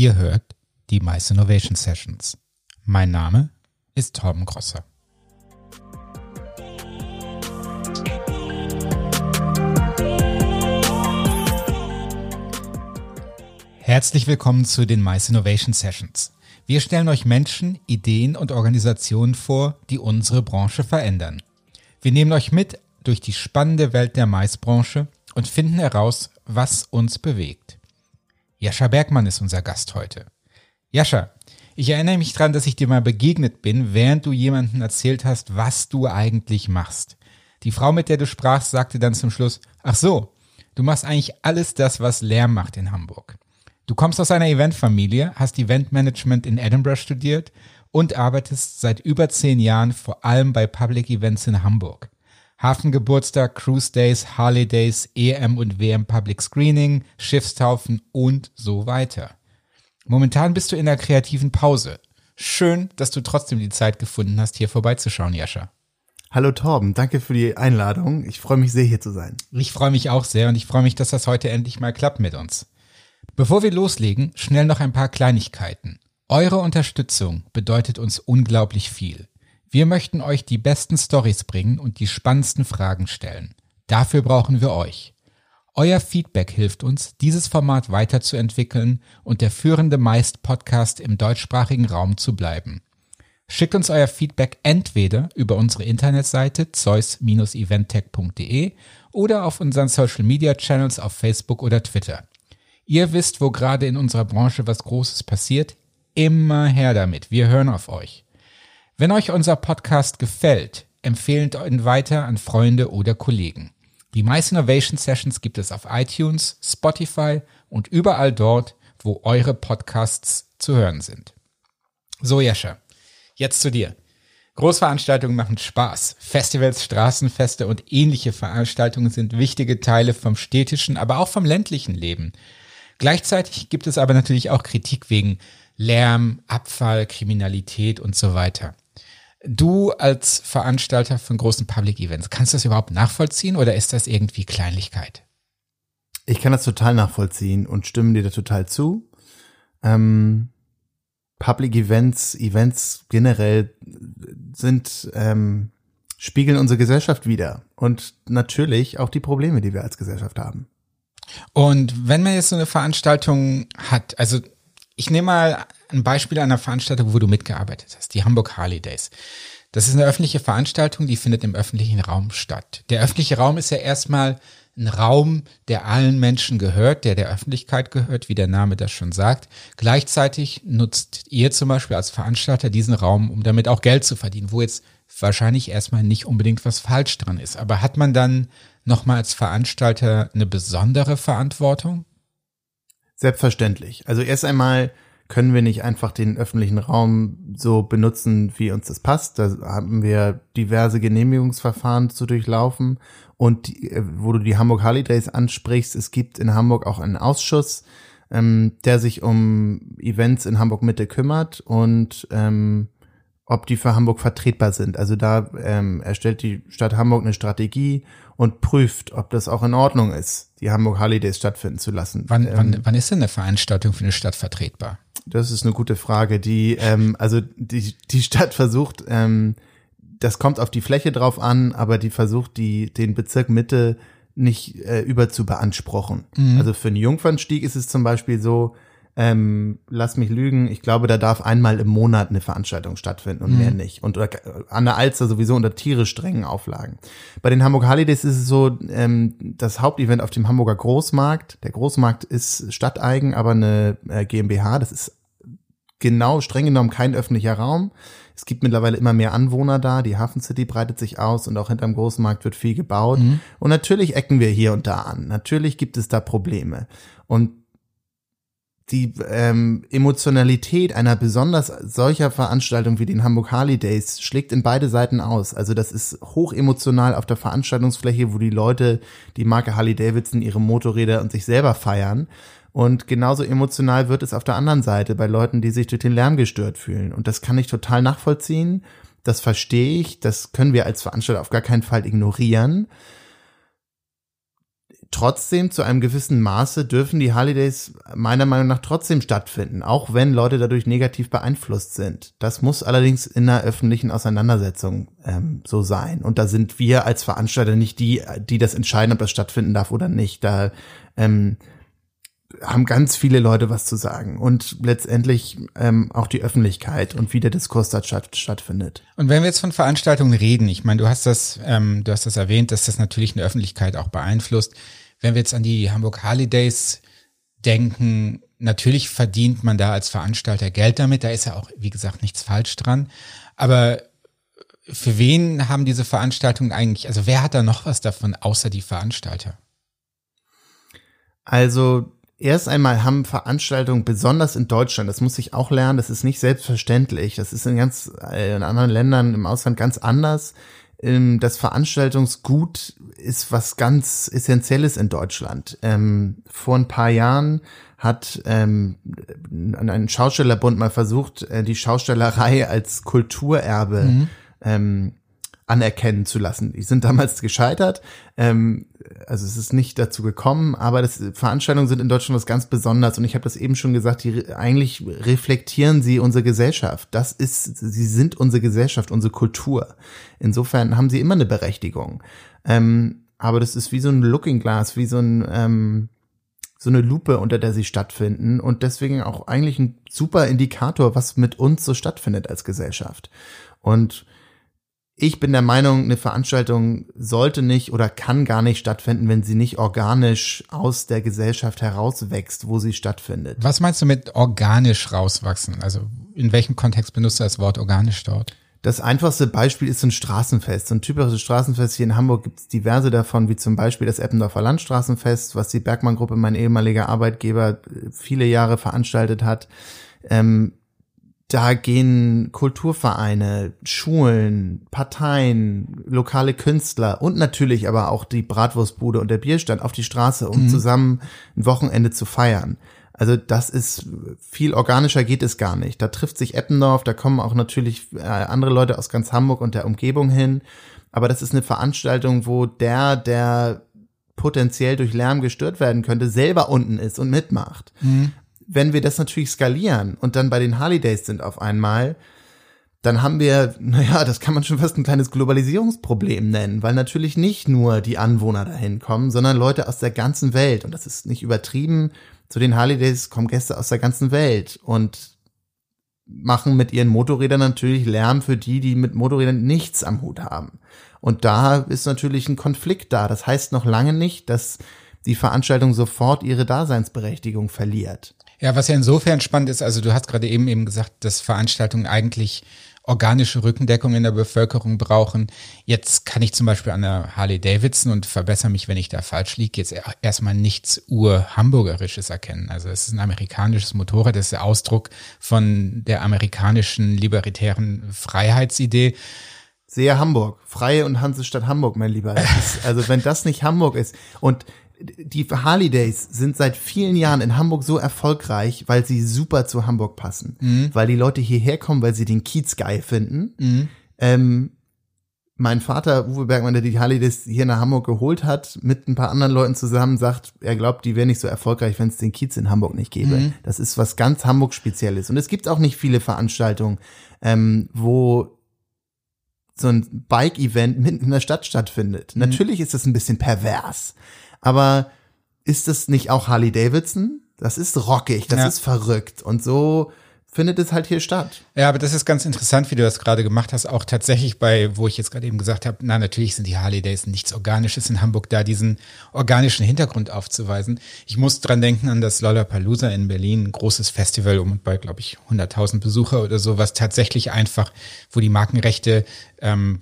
Ihr hört die Mice Innovation Sessions. Mein Name ist Torben Grosser. Herzlich willkommen zu den Mice Innovation Sessions. Wir stellen euch Menschen, Ideen und Organisationen vor, die unsere Branche verändern. Wir nehmen euch mit durch die spannende Welt der Maisbranche und finden heraus, was uns bewegt. Jascha Bergmann ist unser Gast heute. Jascha, ich erinnere mich daran, dass ich dir mal begegnet bin, während du jemandem erzählt hast, was du eigentlich machst. Die Frau, mit der du sprachst, sagte dann zum Schluss, ach so, du machst eigentlich alles das, was Lärm macht in Hamburg. Du kommst aus einer Eventfamilie, hast Eventmanagement in Edinburgh studiert und arbeitest seit über zehn Jahren vor allem bei Public Events in Hamburg. Hafengeburtstag, Cruise Days, Harley Days, EM und WM Public Screening, Schiffstaufen und so weiter. Momentan bist du in der kreativen Pause. Schön, dass du trotzdem die Zeit gefunden hast, hier vorbeizuschauen, Jascha. Hallo Torben, danke für die Einladung. Ich freue mich sehr, hier zu sein. Ich freue mich auch sehr und ich freue mich, dass das heute endlich mal klappt mit uns. Bevor wir loslegen, schnell noch ein paar Kleinigkeiten. Eure Unterstützung bedeutet uns unglaublich viel. Wir möchten euch die besten Stories bringen und die spannendsten Fragen stellen. Dafür brauchen wir euch. Euer Feedback hilft uns, dieses Format weiterzuentwickeln und der führende meist Podcast im deutschsprachigen Raum zu bleiben. Schickt uns euer Feedback entweder über unsere Internetseite zeus-eventtech.de oder auf unseren Social Media Channels auf Facebook oder Twitter. Ihr wisst, wo gerade in unserer Branche was Großes passiert. Immer her damit. Wir hören auf euch. Wenn euch unser Podcast gefällt, empfehlt ihn weiter an Freunde oder Kollegen. Die meisten Innovation Sessions gibt es auf iTunes, Spotify und überall dort, wo eure Podcasts zu hören sind. So, Jescha, jetzt zu dir. Großveranstaltungen machen Spaß. Festivals, Straßenfeste und ähnliche Veranstaltungen sind wichtige Teile vom städtischen, aber auch vom ländlichen Leben. Gleichzeitig gibt es aber natürlich auch Kritik wegen Lärm, Abfall, Kriminalität und so weiter. Du als Veranstalter von großen Public Events, kannst du das überhaupt nachvollziehen oder ist das irgendwie Kleinlichkeit? Ich kann das total nachvollziehen und stimme dir da total zu. Ähm, Public Events, Events generell sind ähm, spiegeln unsere Gesellschaft wieder und natürlich auch die Probleme, die wir als Gesellschaft haben. Und wenn man jetzt so eine Veranstaltung hat, also ich nehme mal ein Beispiel einer Veranstaltung, wo du mitgearbeitet hast, die Hamburg Harley Days. Das ist eine öffentliche Veranstaltung, die findet im öffentlichen Raum statt. Der öffentliche Raum ist ja erstmal ein Raum, der allen Menschen gehört, der der Öffentlichkeit gehört, wie der Name das schon sagt. Gleichzeitig nutzt ihr zum Beispiel als Veranstalter diesen Raum, um damit auch Geld zu verdienen, wo jetzt wahrscheinlich erstmal nicht unbedingt was falsch dran ist. Aber hat man dann nochmal als Veranstalter eine besondere Verantwortung? Selbstverständlich. Also erst einmal können wir nicht einfach den öffentlichen Raum so benutzen, wie uns das passt. Da haben wir diverse Genehmigungsverfahren zu durchlaufen. Und die, äh, wo du die Hamburg Holidays ansprichst, es gibt in Hamburg auch einen Ausschuss, ähm, der sich um Events in Hamburg Mitte kümmert und ähm, ob die für Hamburg vertretbar sind. Also da ähm, erstellt die Stadt Hamburg eine Strategie und prüft, ob das auch in Ordnung ist, die Hamburg Holidays stattfinden zu lassen. Wann, ähm, wann, wann ist denn eine Veranstaltung für eine Stadt vertretbar? Das ist eine gute Frage. Die, ähm, also die, die Stadt versucht, ähm, das kommt auf die Fläche drauf an, aber die versucht, die, den Bezirk Mitte nicht äh, über zu beanspruchen. Mhm. Also für einen Jungfernstieg ist es zum Beispiel so, ähm, lass mich lügen, ich glaube, da darf einmal im Monat eine Veranstaltung stattfinden und mhm. mehr nicht. Und äh, an der Alster sowieso unter tierisch strengen Auflagen. Bei den Hamburg Holidays ist es so, ähm, das Hauptevent auf dem Hamburger Großmarkt, der Großmarkt ist stadteigen, aber eine äh, GmbH, das ist genau, streng genommen kein öffentlicher Raum. Es gibt mittlerweile immer mehr Anwohner da, die Hafen City breitet sich aus und auch hinterm Großmarkt wird viel gebaut. Mhm. Und natürlich ecken wir hier und da an. Natürlich gibt es da Probleme. Und die ähm, Emotionalität einer besonders solcher Veranstaltung wie den Hamburg Harley Days schlägt in beide Seiten aus. Also das ist hoch emotional auf der Veranstaltungsfläche, wo die Leute die Marke Harley Davidson, ihre Motorräder und sich selber feiern. Und genauso emotional wird es auf der anderen Seite bei Leuten, die sich durch den Lärm gestört fühlen. Und das kann ich total nachvollziehen. Das verstehe ich. Das können wir als Veranstalter auf gar keinen Fall ignorieren trotzdem zu einem gewissen Maße dürfen die Holidays meiner Meinung nach trotzdem stattfinden, auch wenn Leute dadurch negativ beeinflusst sind. Das muss allerdings in einer öffentlichen Auseinandersetzung ähm, so sein. Und da sind wir als Veranstalter nicht die, die das entscheiden, ob das stattfinden darf oder nicht. Da ähm, haben ganz viele Leute was zu sagen und letztendlich ähm, auch die Öffentlichkeit und wie der Diskurs dort statt, stattfindet. Und wenn wir jetzt von Veranstaltungen reden, ich meine, du hast das, ähm, du hast das erwähnt, dass das natürlich eine Öffentlichkeit auch beeinflusst. Wenn wir jetzt an die Hamburg Holidays denken, natürlich verdient man da als Veranstalter Geld damit, da ist ja auch, wie gesagt, nichts falsch dran. Aber für wen haben diese Veranstaltungen eigentlich, also wer hat da noch was davon, außer die Veranstalter? Also Erst einmal haben Veranstaltungen, besonders in Deutschland, das muss ich auch lernen, das ist nicht selbstverständlich. Das ist in ganz äh, in anderen Ländern im Ausland ganz anders. Ähm, das Veranstaltungsgut ist was ganz Essentielles in Deutschland. Ähm, vor ein paar Jahren hat ähm, ein Schaustellerbund mal versucht, äh, die Schaustellerei als Kulturerbe mhm. ähm, anerkennen zu lassen. Die sind damals gescheitert. Ähm, also es ist nicht dazu gekommen, aber das, Veranstaltungen sind in Deutschland was ganz Besonderes und ich habe das eben schon gesagt, die eigentlich reflektieren sie unsere Gesellschaft. Das ist, sie sind unsere Gesellschaft, unsere Kultur. Insofern haben sie immer eine Berechtigung. Ähm, aber das ist wie so ein Looking Glass, wie so ein ähm, so eine Lupe, unter der sie stattfinden und deswegen auch eigentlich ein super Indikator, was mit uns so stattfindet als Gesellschaft. Und ich bin der Meinung, eine Veranstaltung sollte nicht oder kann gar nicht stattfinden, wenn sie nicht organisch aus der Gesellschaft herauswächst, wo sie stattfindet. Was meinst du mit organisch rauswachsen? Also in welchem Kontext benutzt du das Wort organisch dort? Das einfachste Beispiel ist ein Straßenfest. So ein typisches Straßenfest hier in Hamburg gibt es diverse davon, wie zum Beispiel das Eppendorfer Landstraßenfest, was die Bergmann-Gruppe, mein ehemaliger Arbeitgeber, viele Jahre veranstaltet hat. Ähm, da gehen Kulturvereine, Schulen, Parteien, lokale Künstler und natürlich aber auch die Bratwurstbude und der Bierstand auf die Straße, um mhm. zusammen ein Wochenende zu feiern. Also das ist viel organischer geht es gar nicht. Da trifft sich Eppendorf, da kommen auch natürlich äh, andere Leute aus ganz Hamburg und der Umgebung hin. Aber das ist eine Veranstaltung, wo der, der potenziell durch Lärm gestört werden könnte, selber unten ist und mitmacht. Mhm wenn wir das natürlich skalieren und dann bei den Holidays sind auf einmal, dann haben wir, naja, das kann man schon fast ein kleines Globalisierungsproblem nennen, weil natürlich nicht nur die Anwohner dahin kommen, sondern Leute aus der ganzen Welt. Und das ist nicht übertrieben. Zu den Holidays kommen Gäste aus der ganzen Welt und machen mit ihren Motorrädern natürlich Lärm für die, die mit Motorrädern nichts am Hut haben. Und da ist natürlich ein Konflikt da. Das heißt noch lange nicht, dass die Veranstaltung sofort ihre Daseinsberechtigung verliert. Ja, was ja insofern spannend ist, also du hast gerade eben eben gesagt, dass Veranstaltungen eigentlich organische Rückendeckung in der Bevölkerung brauchen. Jetzt kann ich zum Beispiel an der Harley Davidson und verbessere mich, wenn ich da falsch liege, jetzt erstmal nichts ur-hamburgerisches erkennen. Also es ist ein amerikanisches Motorrad, das ist der Ausdruck von der amerikanischen libertären Freiheitsidee. Sehr Hamburg. Freie und Hansestadt Hamburg, mein Lieber. Also wenn das nicht Hamburg ist und die Harley Days sind seit vielen Jahren in Hamburg so erfolgreich, weil sie super zu Hamburg passen. Mhm. Weil die Leute hierher kommen, weil sie den Kiez geil finden. Mhm. Ähm, mein Vater, Uwe Bergmann, der die Harley Days hier nach Hamburg geholt hat, mit ein paar anderen Leuten zusammen, sagt, er glaubt, die wären nicht so erfolgreich, wenn es den Kiez in Hamburg nicht gäbe. Mhm. Das ist was ganz Hamburg-Spezielles. Und es gibt auch nicht viele Veranstaltungen, ähm, wo so ein Bike-Event mitten in der Stadt stattfindet. Mhm. Natürlich ist das ein bisschen pervers. Aber ist es nicht auch Harley Davidson? Das ist rockig, das ja. ist verrückt. Und so findet es halt hier statt. Ja, aber das ist ganz interessant, wie du das gerade gemacht hast. Auch tatsächlich bei, wo ich jetzt gerade eben gesagt habe, na natürlich sind die Harley Days nichts Organisches in Hamburg, da diesen organischen Hintergrund aufzuweisen. Ich muss dran denken an das Lollapalooza in Berlin, ein großes Festival um und bei, glaube ich, 100.000 Besucher oder so, was tatsächlich einfach, wo die Markenrechte ähm,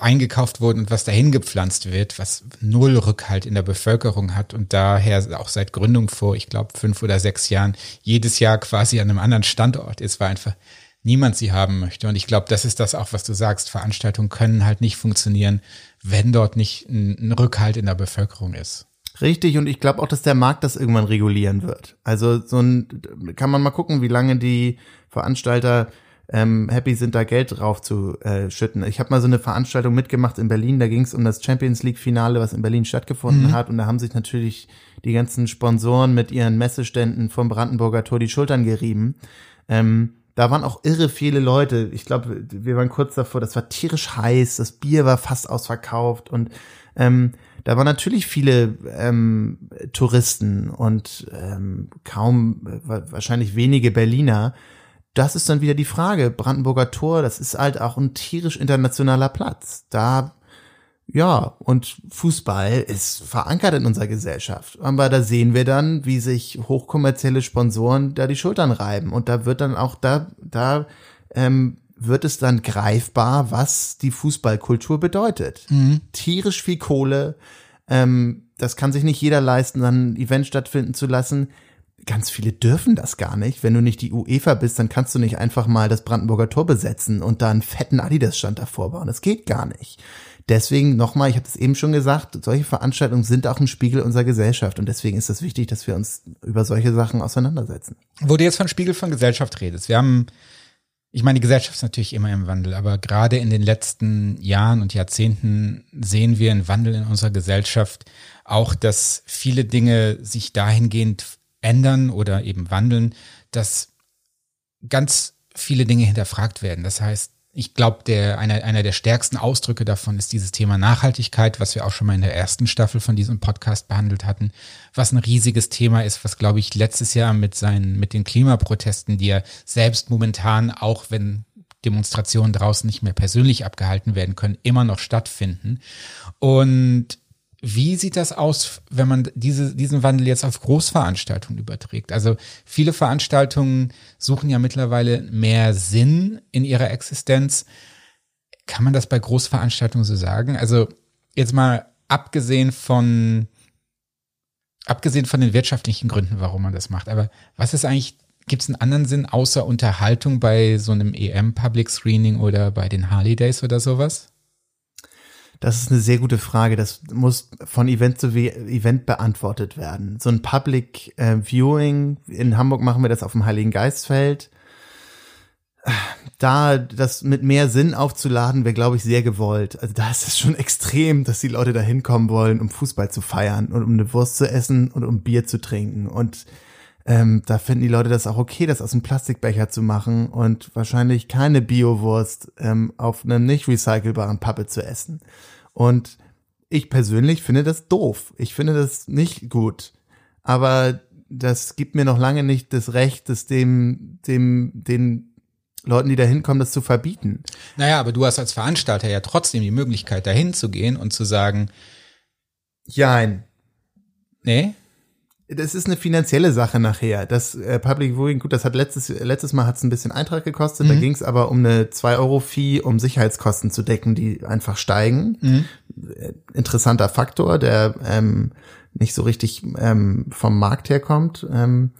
eingekauft wurden und was dahin gepflanzt wird, was null Rückhalt in der Bevölkerung hat und daher auch seit Gründung vor, ich glaube, fünf oder sechs Jahren jedes Jahr quasi an einem anderen Standort ist, weil einfach niemand sie haben möchte. Und ich glaube, das ist das auch, was du sagst. Veranstaltungen können halt nicht funktionieren, wenn dort nicht ein, ein Rückhalt in der Bevölkerung ist. Richtig, und ich glaube auch, dass der Markt das irgendwann regulieren wird. Also so ein, kann man mal gucken, wie lange die Veranstalter ähm, happy sind, da Geld drauf zu äh, schütten. Ich habe mal so eine Veranstaltung mitgemacht in Berlin, da ging es um das Champions League-Finale, was in Berlin stattgefunden mhm. hat. Und da haben sich natürlich die ganzen Sponsoren mit ihren Messeständen vom Brandenburger Tor die Schultern gerieben. Ähm, da waren auch irre viele Leute. Ich glaube, wir waren kurz davor, das war tierisch heiß, das Bier war fast ausverkauft und ähm, da waren natürlich viele ähm, Touristen und ähm, kaum, wahrscheinlich wenige Berliner das ist dann wieder die Frage. Brandenburger Tor, das ist halt auch ein tierisch internationaler Platz. Da, ja, und Fußball ist verankert in unserer Gesellschaft. Aber da sehen wir dann, wie sich hochkommerzielle Sponsoren da die Schultern reiben. Und da wird dann auch, da, da, ähm, wird es dann greifbar, was die Fußballkultur bedeutet. Mhm. Tierisch viel Kohle, ähm, das kann sich nicht jeder leisten, dann ein Event stattfinden zu lassen ganz viele dürfen das gar nicht. Wenn du nicht die UEFA bist, dann kannst du nicht einfach mal das Brandenburger Tor besetzen und da einen fetten Adidas-Stand davor bauen. Das geht gar nicht. Deswegen nochmal, ich habe es eben schon gesagt, solche Veranstaltungen sind auch ein Spiegel unserer Gesellschaft und deswegen ist es wichtig, dass wir uns über solche Sachen auseinandersetzen. Wo du jetzt von Spiegel von Gesellschaft redest, wir haben, ich meine, die Gesellschaft ist natürlich immer im Wandel, aber gerade in den letzten Jahren und Jahrzehnten sehen wir einen Wandel in unserer Gesellschaft, auch dass viele Dinge sich dahingehend ändern oder eben wandeln, dass ganz viele Dinge hinterfragt werden. Das heißt, ich glaube, der, einer, einer der stärksten Ausdrücke davon ist dieses Thema Nachhaltigkeit, was wir auch schon mal in der ersten Staffel von diesem Podcast behandelt hatten, was ein riesiges Thema ist, was, glaube ich, letztes Jahr mit seinen, mit den Klimaprotesten, die ja selbst momentan, auch wenn Demonstrationen draußen nicht mehr persönlich abgehalten werden können, immer noch stattfinden. Und wie sieht das aus, wenn man diese, diesen Wandel jetzt auf Großveranstaltungen überträgt? Also viele Veranstaltungen suchen ja mittlerweile mehr Sinn in ihrer Existenz. Kann man das bei Großveranstaltungen so sagen? Also jetzt mal abgesehen von, abgesehen von den wirtschaftlichen Gründen, warum man das macht. Aber was ist eigentlich, gibt es einen anderen Sinn außer Unterhaltung bei so einem EM Public Screening oder bei den Harley Days oder sowas? Das ist eine sehr gute Frage. Das muss von Event zu Event beantwortet werden. So ein Public äh, Viewing, in Hamburg machen wir das auf dem Heiligen Geistfeld. Da das mit mehr Sinn aufzuladen, wäre, glaube ich, sehr gewollt. Also da ist es schon extrem, dass die Leute da hinkommen wollen, um Fußball zu feiern und um eine Wurst zu essen und um Bier zu trinken. Und ähm, da finden die Leute das auch okay, das aus einem Plastikbecher zu machen und wahrscheinlich keine Biowurst ähm, auf einem nicht recycelbaren Pappe zu essen. Und ich persönlich finde das doof. Ich finde das nicht gut. Aber das gibt mir noch lange nicht das Recht, das dem, dem, den Leuten, die da hinkommen, das zu verbieten. Naja, aber du hast als Veranstalter ja trotzdem die Möglichkeit, dahin zu gehen und zu sagen, Jein. Nee? Das ist eine finanzielle Sache nachher. Das äh, Public Viewing, gut, das hat letztes, letztes Mal hat es ein bisschen Eintrag gekostet. Mhm. Da ging es aber um eine 2-Euro-Fee, um Sicherheitskosten zu decken, die einfach steigen. Mhm. Äh, interessanter Faktor, der ähm, nicht so richtig ähm, vom Markt herkommt. Ähm,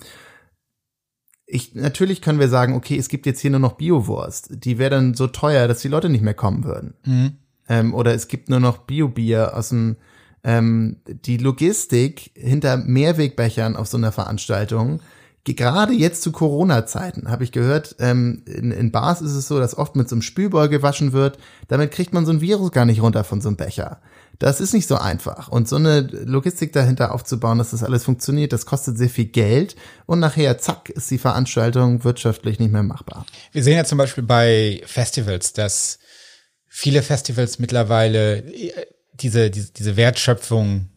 ich, natürlich können wir sagen, okay, es gibt jetzt hier nur noch Biowurst. Die wäre dann so teuer, dass die Leute nicht mehr kommen würden. Mhm. Ähm, oder es gibt nur noch Bio-Bier aus dem ähm, die Logistik hinter Mehrwegbechern auf so einer Veranstaltung, gerade jetzt zu Corona-Zeiten, habe ich gehört, ähm, in, in Bars ist es so, dass oft mit so einem Spülbeutel gewaschen wird. Damit kriegt man so ein Virus gar nicht runter von so einem Becher. Das ist nicht so einfach. Und so eine Logistik dahinter aufzubauen, dass das alles funktioniert, das kostet sehr viel Geld. Und nachher, zack, ist die Veranstaltung wirtschaftlich nicht mehr machbar. Wir sehen ja zum Beispiel bei Festivals, dass viele Festivals mittlerweile diese, diese, diese Wertschöpfung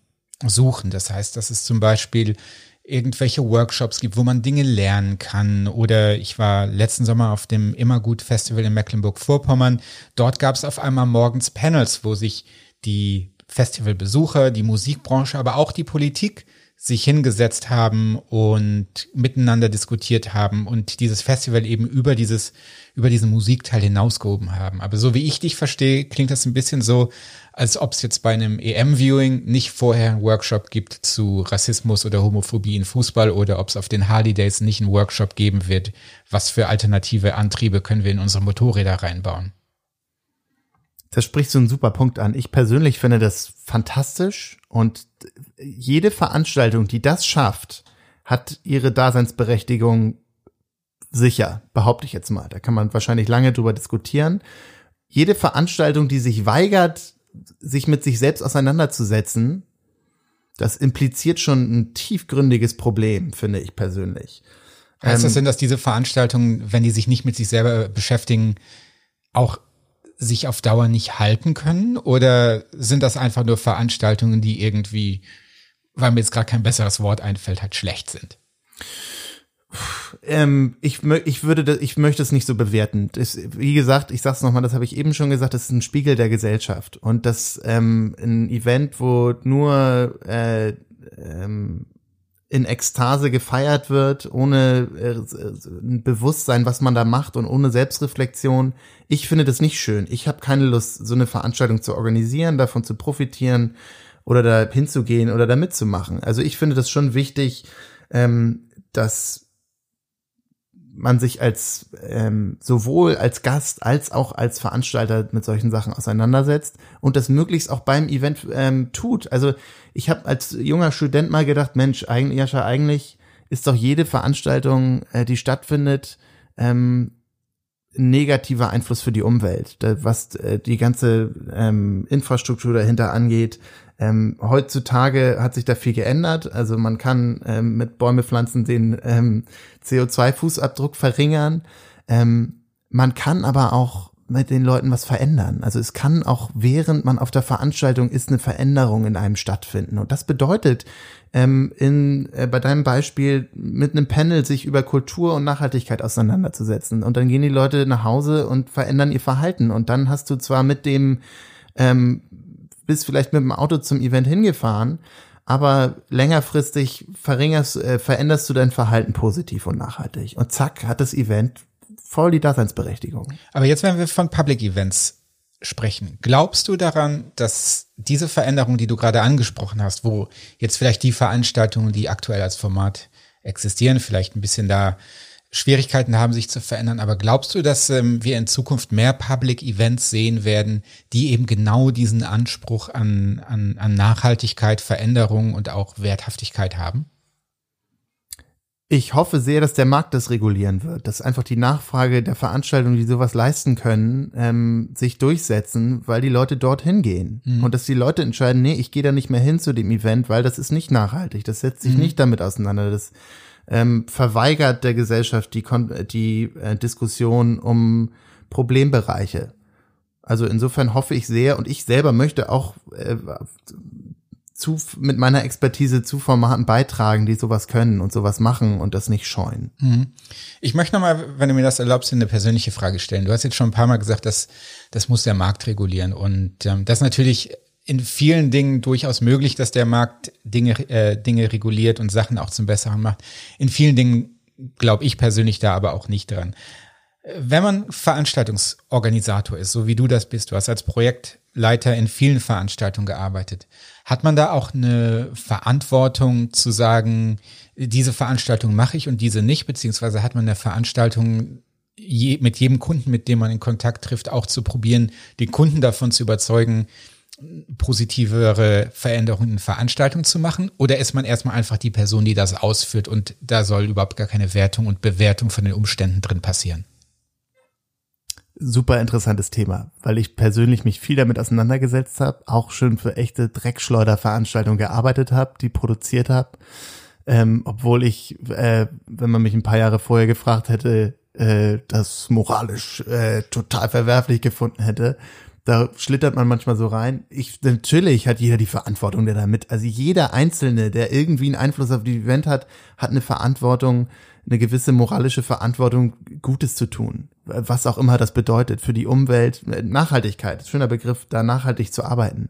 suchen. Das heißt, dass es zum Beispiel irgendwelche Workshops gibt, wo man Dinge lernen kann. Oder ich war letzten Sommer auf dem Immergut Festival in Mecklenburg-Vorpommern. Dort gab es auf einmal morgens Panels, wo sich die Festivalbesucher, die Musikbranche, aber auch die Politik sich hingesetzt haben und miteinander diskutiert haben und dieses Festival eben über dieses, über diesen Musikteil hinausgehoben haben. Aber so wie ich dich verstehe, klingt das ein bisschen so, als ob es jetzt bei einem EM-Viewing nicht vorher einen Workshop gibt zu Rassismus oder Homophobie in Fußball oder ob es auf den Harley Days nicht einen Workshop geben wird, was für alternative Antriebe können wir in unsere Motorräder reinbauen. Das spricht so einen super Punkt an. Ich persönlich finde das fantastisch und jede Veranstaltung, die das schafft, hat ihre Daseinsberechtigung sicher, behaupte ich jetzt mal. Da kann man wahrscheinlich lange drüber diskutieren. Jede Veranstaltung, die sich weigert, sich mit sich selbst auseinanderzusetzen, das impliziert schon ein tiefgründiges Problem, finde ich persönlich. Heißt das ähm, denn, dass diese Veranstaltungen, wenn die sich nicht mit sich selber beschäftigen, auch sich auf Dauer nicht halten können? Oder sind das einfach nur Veranstaltungen, die irgendwie, weil mir jetzt gerade kein besseres Wort einfällt, halt schlecht sind? Ähm, ich, ich würde, ich möchte es nicht so bewerten. Das, wie gesagt, ich sag's nochmal, das habe ich eben schon gesagt, das ist ein Spiegel der Gesellschaft und das ähm, ein Event, wo nur äh, ähm, in Ekstase gefeiert wird, ohne äh, ein Bewusstsein, was man da macht und ohne Selbstreflexion. Ich finde das nicht schön. Ich habe keine Lust, so eine Veranstaltung zu organisieren, davon zu profitieren oder da hinzugehen oder da mitzumachen. Also ich finde das schon wichtig, ähm, dass man sich als ähm, sowohl als Gast als auch als Veranstalter mit solchen Sachen auseinandersetzt und das möglichst auch beim Event ähm, tut. Also ich habe als junger Student mal gedacht, Mensch, eigentlich, Jascha, eigentlich ist doch jede Veranstaltung, äh, die stattfindet, ähm, negativer Einfluss für die Umwelt, was äh, die ganze ähm, Infrastruktur dahinter angeht, ähm, heutzutage hat sich da viel geändert. Also man kann ähm, mit Bäume pflanzen den ähm, CO2-Fußabdruck verringern. Ähm, man kann aber auch mit den Leuten was verändern. Also es kann auch während man auf der Veranstaltung ist eine Veränderung in einem stattfinden. Und das bedeutet ähm, in äh, bei deinem Beispiel mit einem Panel sich über Kultur und Nachhaltigkeit auseinanderzusetzen. Und dann gehen die Leute nach Hause und verändern ihr Verhalten. Und dann hast du zwar mit dem ähm, bist vielleicht mit dem Auto zum Event hingefahren, aber längerfristig verringerst, äh, veränderst du dein Verhalten positiv und nachhaltig. Und zack, hat das Event voll die Daseinsberechtigung. Aber jetzt, wenn wir von Public Events sprechen, glaubst du daran, dass diese Veränderung, die du gerade angesprochen hast, wo jetzt vielleicht die Veranstaltungen, die aktuell als Format existieren, vielleicht ein bisschen da Schwierigkeiten haben, sich zu verändern. Aber glaubst du, dass ähm, wir in Zukunft mehr Public Events sehen werden, die eben genau diesen Anspruch an, an, an Nachhaltigkeit, Veränderung und auch Werthaftigkeit haben? Ich hoffe sehr, dass der Markt das regulieren wird, dass einfach die Nachfrage der Veranstaltungen, die sowas leisten können, ähm, sich durchsetzen, weil die Leute dorthin gehen. Mhm. Und dass die Leute entscheiden, nee, ich gehe da nicht mehr hin zu dem Event, weil das ist nicht nachhaltig, das setzt sich mhm. nicht damit auseinander. Das ähm, verweigert der Gesellschaft die, die äh, Diskussion um Problembereiche. Also insofern hoffe ich sehr und ich selber möchte auch äh, zu, mit meiner Expertise zu Formaten beitragen, die sowas können und sowas machen und das nicht scheuen. Mhm. Ich möchte nochmal, wenn du mir das erlaubst, eine persönliche Frage stellen. Du hast jetzt schon ein paar Mal gesagt, dass das muss der Markt regulieren und ähm, das natürlich in vielen Dingen durchaus möglich, dass der Markt Dinge, äh, Dinge reguliert und Sachen auch zum Besseren macht. In vielen Dingen glaube ich persönlich da aber auch nicht dran. Wenn man Veranstaltungsorganisator ist, so wie du das bist, du hast als Projektleiter in vielen Veranstaltungen gearbeitet, hat man da auch eine Verantwortung zu sagen, diese Veranstaltung mache ich und diese nicht, beziehungsweise hat man eine Veranstaltung je, mit jedem Kunden, mit dem man in Kontakt trifft, auch zu probieren, den Kunden davon zu überzeugen, positivere Veränderungen in Veranstaltungen zu machen? Oder ist man erstmal einfach die Person, die das ausführt und da soll überhaupt gar keine Wertung und Bewertung von den Umständen drin passieren? Super interessantes Thema, weil ich persönlich mich viel damit auseinandergesetzt habe, auch schon für echte Dreckschleuderveranstaltungen gearbeitet habe, die produziert habe. Ähm, obwohl ich, äh, wenn man mich ein paar Jahre vorher gefragt hätte, äh, das moralisch äh, total verwerflich gefunden hätte da schlittert man manchmal so rein. Ich, natürlich hat jeder die Verantwortung, der da mit, also jeder Einzelne, der irgendwie einen Einfluss auf die Event hat, hat eine Verantwortung, eine gewisse moralische Verantwortung, Gutes zu tun. Was auch immer das bedeutet für die Umwelt. Nachhaltigkeit, schöner Begriff, da nachhaltig zu arbeiten.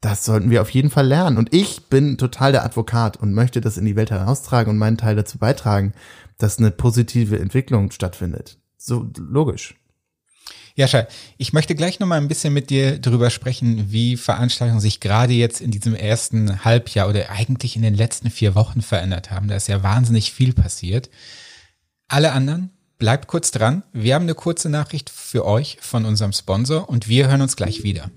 Das sollten wir auf jeden Fall lernen. Und ich bin total der Advokat und möchte das in die Welt heraustragen und meinen Teil dazu beitragen, dass eine positive Entwicklung stattfindet. So logisch. Jascha, ich möchte gleich noch mal ein bisschen mit dir darüber sprechen, wie Veranstaltungen sich gerade jetzt in diesem ersten Halbjahr oder eigentlich in den letzten vier Wochen verändert haben. Da ist ja wahnsinnig viel passiert. Alle anderen, bleibt kurz dran. Wir haben eine kurze Nachricht für euch von unserem Sponsor und wir hören uns gleich wieder.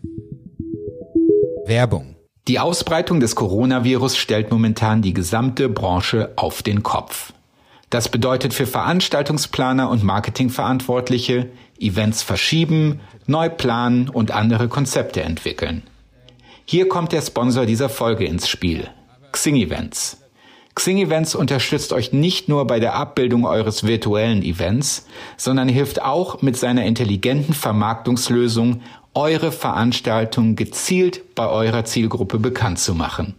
Werbung. Die Ausbreitung des Coronavirus stellt momentan die gesamte Branche auf den Kopf. Das bedeutet für Veranstaltungsplaner und Marketingverantwortliche Events verschieben, neu planen und andere Konzepte entwickeln. Hier kommt der Sponsor dieser Folge ins Spiel. Xing Events. Xing Events unterstützt euch nicht nur bei der Abbildung eures virtuellen Events, sondern hilft auch mit seiner intelligenten Vermarktungslösung, eure Veranstaltung gezielt bei eurer Zielgruppe bekannt zu machen.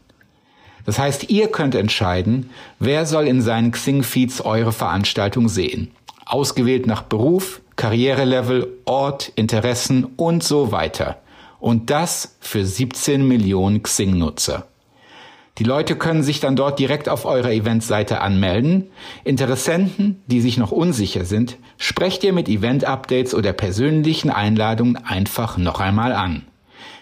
Das heißt, ihr könnt entscheiden, wer soll in seinen Xing-Feeds eure Veranstaltung sehen. Ausgewählt nach Beruf, Karrierelevel, Ort, Interessen und so weiter. Und das für 17 Millionen Xing-Nutzer. Die Leute können sich dann dort direkt auf eurer Eventseite anmelden. Interessenten, die sich noch unsicher sind, sprecht ihr mit Event-Updates oder persönlichen Einladungen einfach noch einmal an.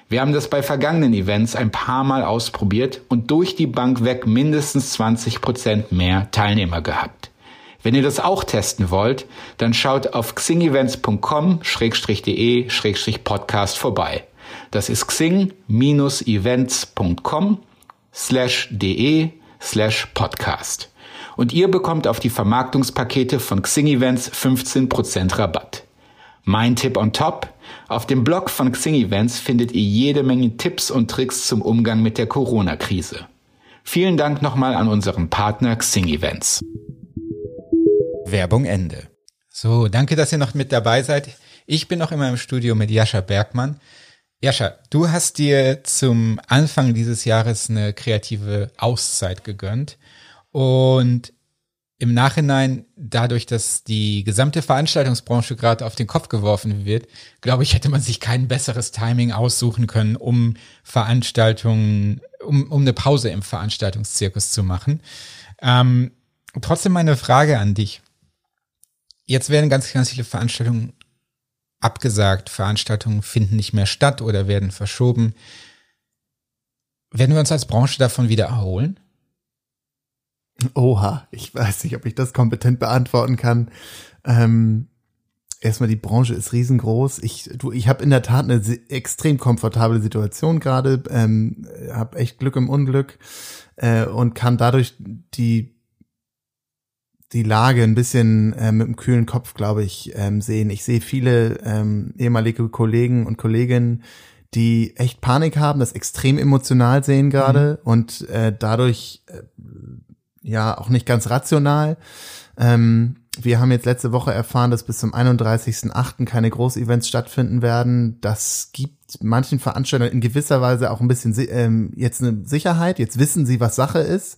Wir haben das bei vergangenen Events ein paar Mal ausprobiert und durch die Bank weg mindestens 20 Prozent mehr Teilnehmer gehabt. Wenn ihr das auch testen wollt, dann schaut auf xingevents.com-de-podcast vorbei. Das ist xing-events.com slash de slash podcast. Und ihr bekommt auf die Vermarktungspakete von Xing Events 15% Rabatt. Mein Tipp on top. Auf dem Blog von Xing Events findet ihr jede Menge Tipps und Tricks zum Umgang mit der Corona-Krise. Vielen Dank nochmal an unseren Partner Xing Events. Werbung Ende. So, danke, dass ihr noch mit dabei seid. Ich bin noch immer im Studio mit Jascha Bergmann. Jascha, du hast dir zum Anfang dieses Jahres eine kreative Auszeit gegönnt und im Nachhinein, dadurch, dass die gesamte Veranstaltungsbranche gerade auf den Kopf geworfen wird, glaube ich, hätte man sich kein besseres Timing aussuchen können, um Veranstaltungen, um, um eine Pause im Veranstaltungszirkus zu machen. Ähm, trotzdem meine Frage an dich. Jetzt werden ganz, ganz viele Veranstaltungen abgesagt, Veranstaltungen finden nicht mehr statt oder werden verschoben. Werden wir uns als Branche davon wieder erholen? Oha, ich weiß nicht, ob ich das kompetent beantworten kann. Ähm, erstmal, die Branche ist riesengroß. Ich, du, ich habe in der Tat eine extrem komfortable Situation gerade, ähm, habe echt Glück im Unglück äh, und kann dadurch die die Lage ein bisschen äh, mit einem kühlen Kopf, glaube ich, ähm, sehen. Ich sehe viele ähm, ehemalige Kollegen und Kolleginnen, die echt Panik haben, das extrem emotional sehen gerade mhm. und äh, dadurch äh, ja auch nicht ganz rational. Ähm, wir haben jetzt letzte Woche erfahren, dass bis zum 31.8. keine Großevents stattfinden werden. Das gibt manchen Veranstaltern in gewisser Weise auch ein bisschen ähm, jetzt eine Sicherheit. Jetzt wissen sie, was Sache ist.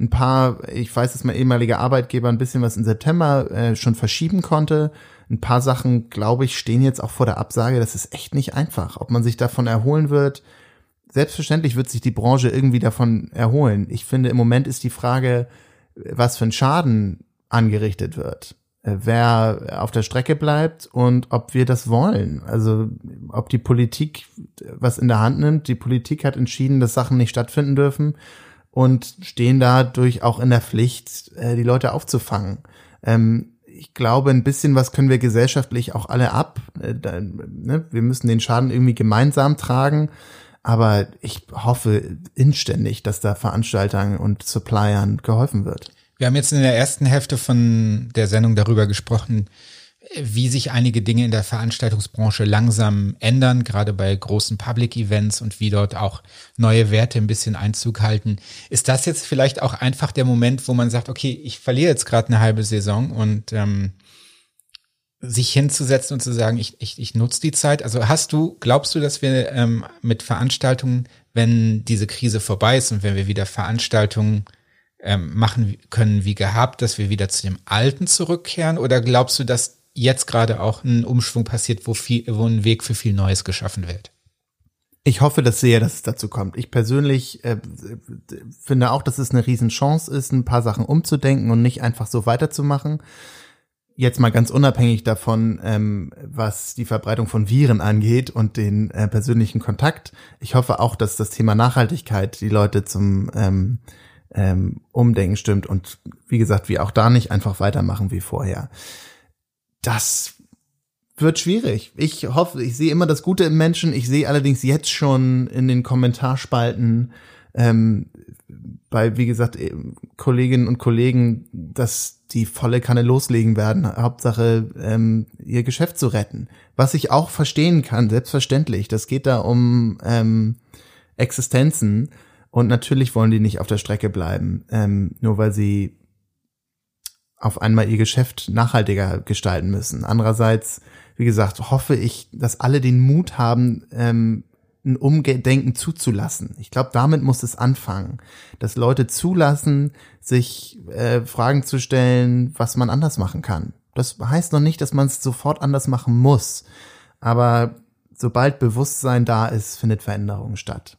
Ein paar, ich weiß, dass mein ehemaliger Arbeitgeber ein bisschen was im September äh, schon verschieben konnte. Ein paar Sachen, glaube ich, stehen jetzt auch vor der Absage. Das ist echt nicht einfach. Ob man sich davon erholen wird, selbstverständlich wird sich die Branche irgendwie davon erholen. Ich finde, im Moment ist die Frage, was für ein Schaden angerichtet wird. Äh, wer auf der Strecke bleibt und ob wir das wollen. Also ob die Politik was in der Hand nimmt. Die Politik hat entschieden, dass Sachen nicht stattfinden dürfen und stehen dadurch auch in der Pflicht, äh, die Leute aufzufangen. Ähm, ich glaube, ein bisschen was können wir gesellschaftlich auch alle ab. Äh, ne, wir müssen den Schaden irgendwie gemeinsam tragen. Aber ich hoffe inständig, dass da Veranstaltern und Suppliern geholfen wird. Wir haben jetzt in der ersten Hälfte von der Sendung darüber gesprochen, wie sich einige Dinge in der Veranstaltungsbranche langsam ändern, gerade bei großen Public-Events und wie dort auch neue Werte ein bisschen Einzug halten. Ist das jetzt vielleicht auch einfach der Moment, wo man sagt, okay, ich verliere jetzt gerade eine halbe Saison und ähm, sich hinzusetzen und zu sagen, ich, ich, ich nutze die Zeit? Also hast du, glaubst du, dass wir ähm, mit Veranstaltungen, wenn diese Krise vorbei ist und wenn wir wieder Veranstaltungen ähm, machen können wie gehabt, dass wir wieder zu dem Alten zurückkehren? Oder glaubst du, dass jetzt gerade auch ein Umschwung passiert, wo, viel, wo ein Weg für viel Neues geschaffen wird? Ich hoffe das sehr, dass es dazu kommt. Ich persönlich äh, finde auch, dass es eine Riesenchance ist, ein paar Sachen umzudenken und nicht einfach so weiterzumachen jetzt mal ganz unabhängig davon, ähm, was die Verbreitung von Viren angeht und den äh, persönlichen Kontakt. Ich hoffe auch, dass das Thema Nachhaltigkeit die Leute zum ähm, ähm, Umdenken stimmt und wie gesagt, wir auch da nicht einfach weitermachen wie vorher. Das wird schwierig. Ich hoffe, ich sehe immer das Gute im Menschen. Ich sehe allerdings jetzt schon in den Kommentarspalten ähm, bei, wie gesagt, äh, Kolleginnen und Kollegen, dass die volle Kanne loslegen werden. Hauptsache, ähm, ihr Geschäft zu retten. Was ich auch verstehen kann, selbstverständlich. Das geht da um ähm, Existenzen. Und natürlich wollen die nicht auf der Strecke bleiben, ähm, nur weil sie auf einmal ihr Geschäft nachhaltiger gestalten müssen. Andererseits, wie gesagt, hoffe ich, dass alle den Mut haben, ähm, ein Umdenken zuzulassen. Ich glaube, damit muss es anfangen, dass Leute zulassen, sich äh, Fragen zu stellen, was man anders machen kann. Das heißt noch nicht, dass man es sofort anders machen muss, aber sobald Bewusstsein da ist, findet Veränderung statt.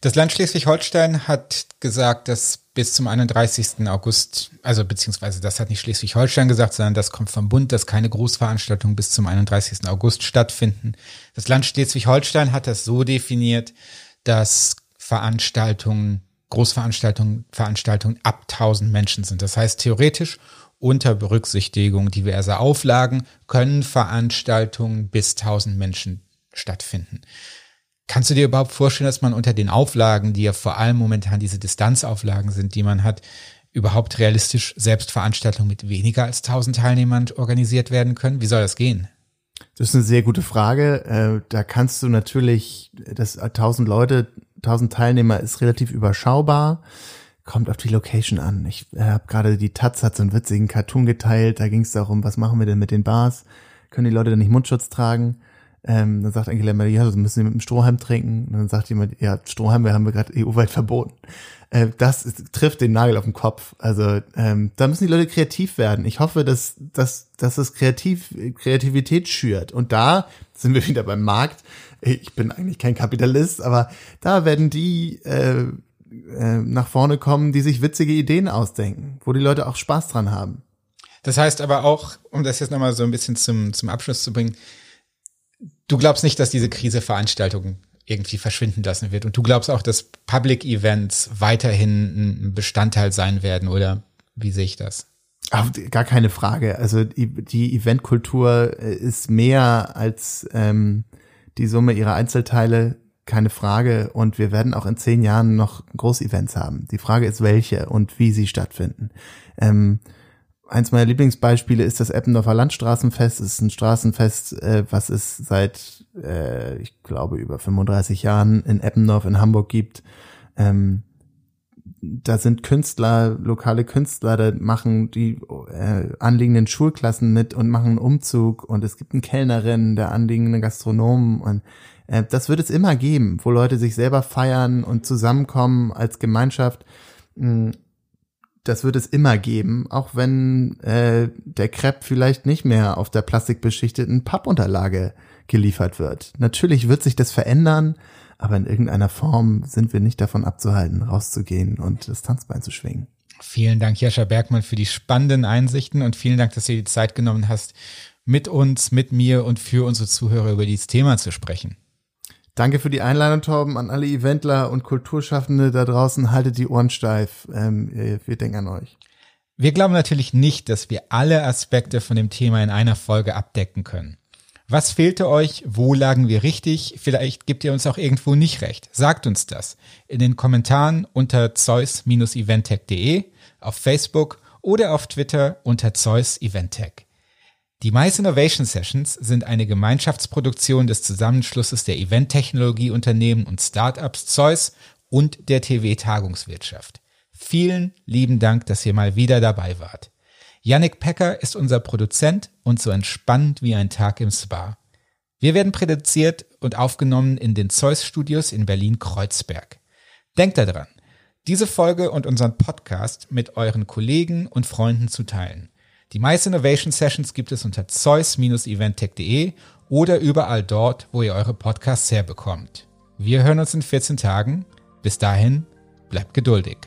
Das Land Schleswig-Holstein hat gesagt, dass bis zum 31. August, also beziehungsweise das hat nicht Schleswig-Holstein gesagt, sondern das kommt vom Bund, dass keine Großveranstaltungen bis zum 31. August stattfinden. Das Land Schleswig-Holstein hat das so definiert, dass Veranstaltungen, Großveranstaltungen, Veranstaltungen ab 1000 Menschen sind. Das heißt, theoretisch unter Berücksichtigung diverser Auflagen können Veranstaltungen bis 1000 Menschen stattfinden. Kannst du dir überhaupt vorstellen, dass man unter den Auflagen, die ja vor allem momentan diese Distanzauflagen sind, die man hat, überhaupt realistisch selbst Veranstaltungen mit weniger als 1000 Teilnehmern organisiert werden können? Wie soll das gehen? Das ist eine sehr gute Frage. Äh, da kannst du natürlich, das 1000 Leute, 1000 Teilnehmer ist relativ überschaubar. Kommt auf die Location an. Ich äh, habe gerade die Taz hat so einen witzigen Cartoon geteilt. Da ging es darum, was machen wir denn mit den Bars? Können die Leute denn nicht Mundschutz tragen? Ähm, dann sagt Angela Merkel, ja, das müssen Sie mit dem Strohhalm trinken. Und dann sagt jemand, ja, Strohhalm, wir haben wir gerade EU-weit verboten. Äh, das ist, trifft den Nagel auf den Kopf. Also ähm, da müssen die Leute kreativ werden. Ich hoffe, dass, dass, dass es kreativ, Kreativität schürt. Und da sind wir wieder beim Markt. Ich bin eigentlich kein Kapitalist, aber da werden die äh, äh, nach vorne kommen, die sich witzige Ideen ausdenken, wo die Leute auch Spaß dran haben. Das heißt aber auch, um das jetzt nochmal so ein bisschen zum, zum Abschluss zu bringen, du glaubst nicht, dass diese Krise Veranstaltungen irgendwie verschwinden lassen wird. Und du glaubst auch, dass Public Events weiterhin ein Bestandteil sein werden, oder wie sehe ich das? Ach, gar keine Frage. Also die, Eventkultur äh, ist mehr als ähm, die Summe ihrer Einzelteile, keine Frage. Und wir werden auch in zehn Jahren noch Großevents haben. Die Frage ist, welche und wie sie stattfinden. Ähm, eins meiner Lieblingsbeispiele ist das Eppendorfer Landstraßenfest. Es ist ein Straßenfest, äh, was es seit, äh, ich glaube, über 35 Jahren in Eppendorf in Hamburg gibt. Ähm, da sind Künstler, lokale Künstler, da machen die äh, anliegenden Schulklassen mit und machen einen Umzug und es gibt einen Kellnerin, der anliegenden Gastronomen und äh, das wird es immer geben, wo Leute sich selber feiern und zusammenkommen als Gemeinschaft. Hm, das wird es immer geben, auch wenn äh, der Crepe vielleicht nicht mehr auf der plastikbeschichteten Pappunterlage geliefert wird. Natürlich wird sich das verändern, aber in irgendeiner Form sind wir nicht davon abzuhalten, rauszugehen und das Tanzbein zu schwingen. Vielen Dank, Jascha Bergmann, für die spannenden Einsichten und vielen Dank, dass du dir die Zeit genommen hast, mit uns, mit mir und für unsere Zuhörer über dieses Thema zu sprechen. Danke für die Einladung, Torben, an alle Eventler und Kulturschaffende da draußen. Haltet die Ohren steif. Ähm, wir denken an euch. Wir glauben natürlich nicht, dass wir alle Aspekte von dem Thema in einer Folge abdecken können. Was fehlte euch? Wo lagen wir richtig? Vielleicht gibt ihr uns auch irgendwo nicht recht. Sagt uns das in den Kommentaren unter zeus-eventtech.de, auf Facebook oder auf Twitter unter Zeus Eventtech. Die Mice Innovation Sessions sind eine Gemeinschaftsproduktion des Zusammenschlusses der Eventtechnologieunternehmen und Startups Zeus und der TV Tagungswirtschaft. Vielen lieben Dank, dass ihr mal wieder dabei wart. Yannick Pecker ist unser Produzent und so entspannt wie ein Tag im Spa. Wir werden produziert und aufgenommen in den Zeus Studios in Berlin-Kreuzberg. Denkt daran, diese Folge und unseren Podcast mit euren Kollegen und Freunden zu teilen. Die Mice Innovation Sessions gibt es unter zeus-eventtech.de oder überall dort, wo ihr eure Podcasts herbekommt. Wir hören uns in 14 Tagen. Bis dahin, bleibt geduldig.